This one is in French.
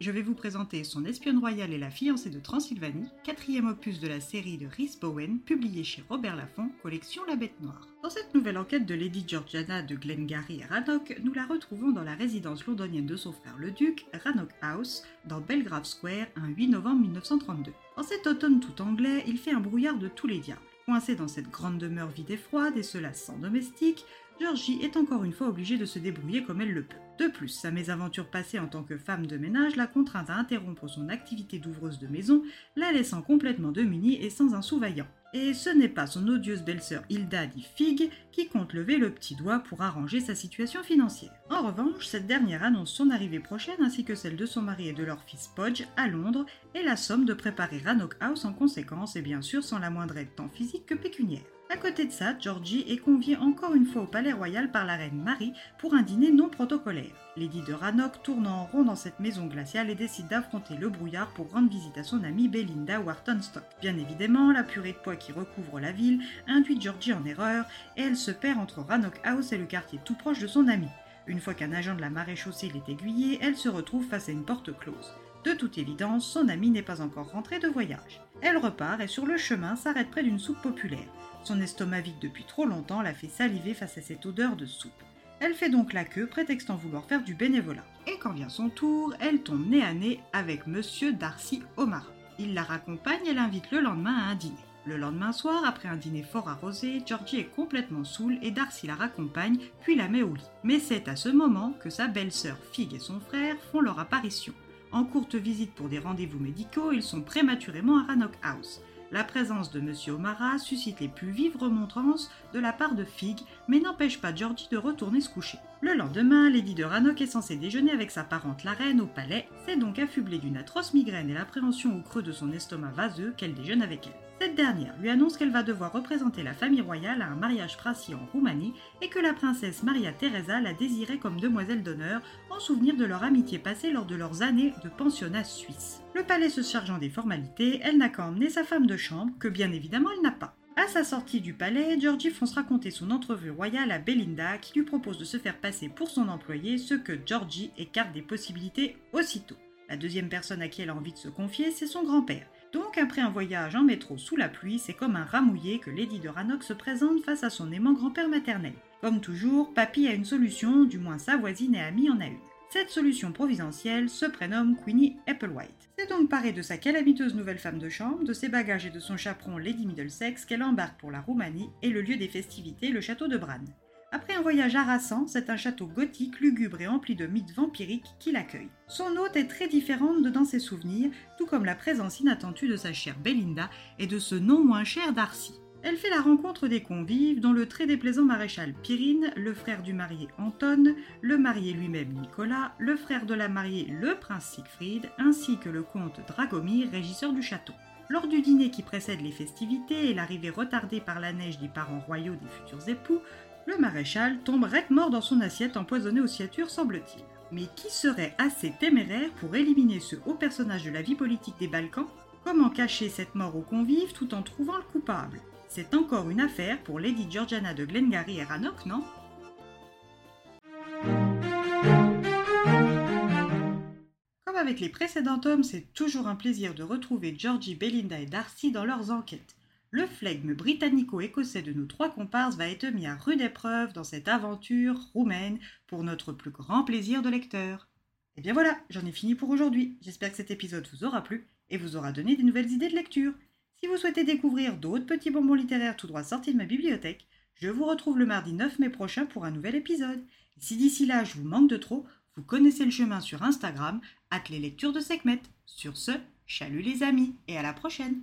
Je vais vous présenter Son espionne royale et la fiancée de Transylvanie, quatrième opus de la série de Rhys Bowen, publié chez Robert Laffont, collection La Bête Noire. Dans cette nouvelle enquête de Lady Georgiana de Glengarry et Rannoch, nous la retrouvons dans la résidence londonienne de son frère le duc, Rannoch House, dans Belgrave Square, un 8 novembre 1932. En cet automne tout anglais, il fait un brouillard de tous les diables. Coincé dans cette grande demeure vide et froide, et cela sans domestique, Georgie est encore une fois obligée de se débrouiller comme elle le peut. De plus, sa mésaventure passée en tant que femme de ménage l'a contrainte à interrompre son activité d'ouvreuse de maison, la laissant complètement démunie et sans un sous-vaillant. Et ce n'est pas son odieuse belle-sœur Hilda dit Fig qui compte lever le petit doigt pour arranger sa situation financière. En revanche, cette dernière annonce son arrivée prochaine ainsi que celle de son mari et de leur fils Podge à Londres et la somme de préparer Rannoch House en conséquence et bien sûr sans la moindre aide tant physique que pécuniaire. À côté de ça, Georgie est conviée encore une fois au palais royal par la reine Marie pour un dîner non protocolaire. Lady de Rannoch tourne en rond dans cette maison glaciale et décide d'affronter le brouillard pour rendre visite à son amie Belinda Whartonstock. Bien évidemment, la purée de poids qui recouvre la ville induit Georgie en erreur et elle se perd entre Rannoch House et le quartier tout proche de son amie. Une fois qu'un agent de la maréchaussée l'est aiguillé, elle se retrouve face à une porte close. De toute évidence, son amie n'est pas encore rentrée de voyage. Elle repart et sur le chemin s'arrête près d'une soupe populaire. Son estomac vide depuis trop longtemps la fait saliver face à cette odeur de soupe. Elle fait donc la queue, prétextant vouloir faire du bénévolat. Et quand vient son tour, elle tombe nez à nez avec Monsieur Darcy O'Mara. Il la raccompagne et l'invite le lendemain à un dîner. Le lendemain soir, après un dîner fort arrosé, Georgie est complètement saoule et Darcy la raccompagne, puis la met au lit. Mais c'est à ce moment que sa belle-sœur Fig et son frère font leur apparition. En courte visite pour des rendez-vous médicaux, ils sont prématurément à Rannoch House. La présence de M. O'Mara suscite les plus vives remontrances de la part de Fig, mais n'empêche pas Georgie de retourner se coucher. Le lendemain, Lady de Rannoch est censée déjeuner avec sa parente la reine au palais. C'est donc affublée d'une atroce migraine et l'appréhension au creux de son estomac vaseux qu'elle déjeune avec elle. Dernière lui annonce qu'elle va devoir représenter la famille royale à un mariage princier en Roumanie et que la princesse Maria Teresa la désirait comme demoiselle d'honneur en souvenir de leur amitié passée lors de leurs années de pensionnat suisse. Le palais se chargeant des formalités, elle n'a qu'à emmener sa femme de chambre, que bien évidemment elle n'a pas. À sa sortie du palais, Georgie fonce raconter son entrevue royale à Belinda qui lui propose de se faire passer pour son employé, ce que Georgie écarte des possibilités aussitôt. La deuxième personne à qui elle a envie de se confier, c'est son grand-père. Donc, après un voyage en métro sous la pluie, c'est comme un rat mouillé que Lady de Rannoch se présente face à son aimant grand-père maternel. Comme toujours, Papy a une solution, du moins sa voisine et amie en a une. Cette solution providentielle se prénomme Queenie Applewhite. C'est donc parée de sa calamiteuse nouvelle femme de chambre, de ses bagages et de son chaperon Lady Middlesex qu'elle embarque pour la Roumanie et le lieu des festivités, le château de Bran. Après un voyage harassant, c'est un château gothique, lugubre et empli de mythes vampiriques qui l'accueille. Son hôte est très différente de dans ses souvenirs, tout comme la présence inattendue de sa chère Belinda et de ce non moins cher Darcy. Elle fait la rencontre des convives, dont le très déplaisant maréchal Pyrrhine, le frère du marié Anton, le marié lui-même Nicolas, le frère de la mariée le prince Siegfried, ainsi que le comte Dragomir, régisseur du château. Lors du dîner qui précède les festivités et l'arrivée retardée par la neige des parents royaux des futurs époux, le maréchal tombe rec mort dans son assiette empoisonnée aux sciatures, semble-t-il. Mais qui serait assez téméraire pour éliminer ce haut personnage de la vie politique des Balkans? Comment cacher cette mort aux convives tout en trouvant le coupable? C'est encore une affaire pour Lady Georgiana de Glengarry et Rannoch, non? Comme avec les précédents tomes, c'est toujours un plaisir de retrouver Georgie, Belinda et Darcy dans leurs enquêtes le flegme britannico-écossais de nos trois comparses va être mis à rude épreuve dans cette aventure roumaine pour notre plus grand plaisir de lecteur. Et eh bien voilà, j'en ai fini pour aujourd'hui. J'espère que cet épisode vous aura plu et vous aura donné des nouvelles idées de lecture. Si vous souhaitez découvrir d'autres petits bonbons littéraires tout droit sortis de ma bibliothèque, je vous retrouve le mardi 9 mai prochain pour un nouvel épisode. Et si d'ici là je vous manque de trop, vous connaissez le chemin sur Instagram, at les lectures de Sekhmet. Sur ce, chalut les amis et à la prochaine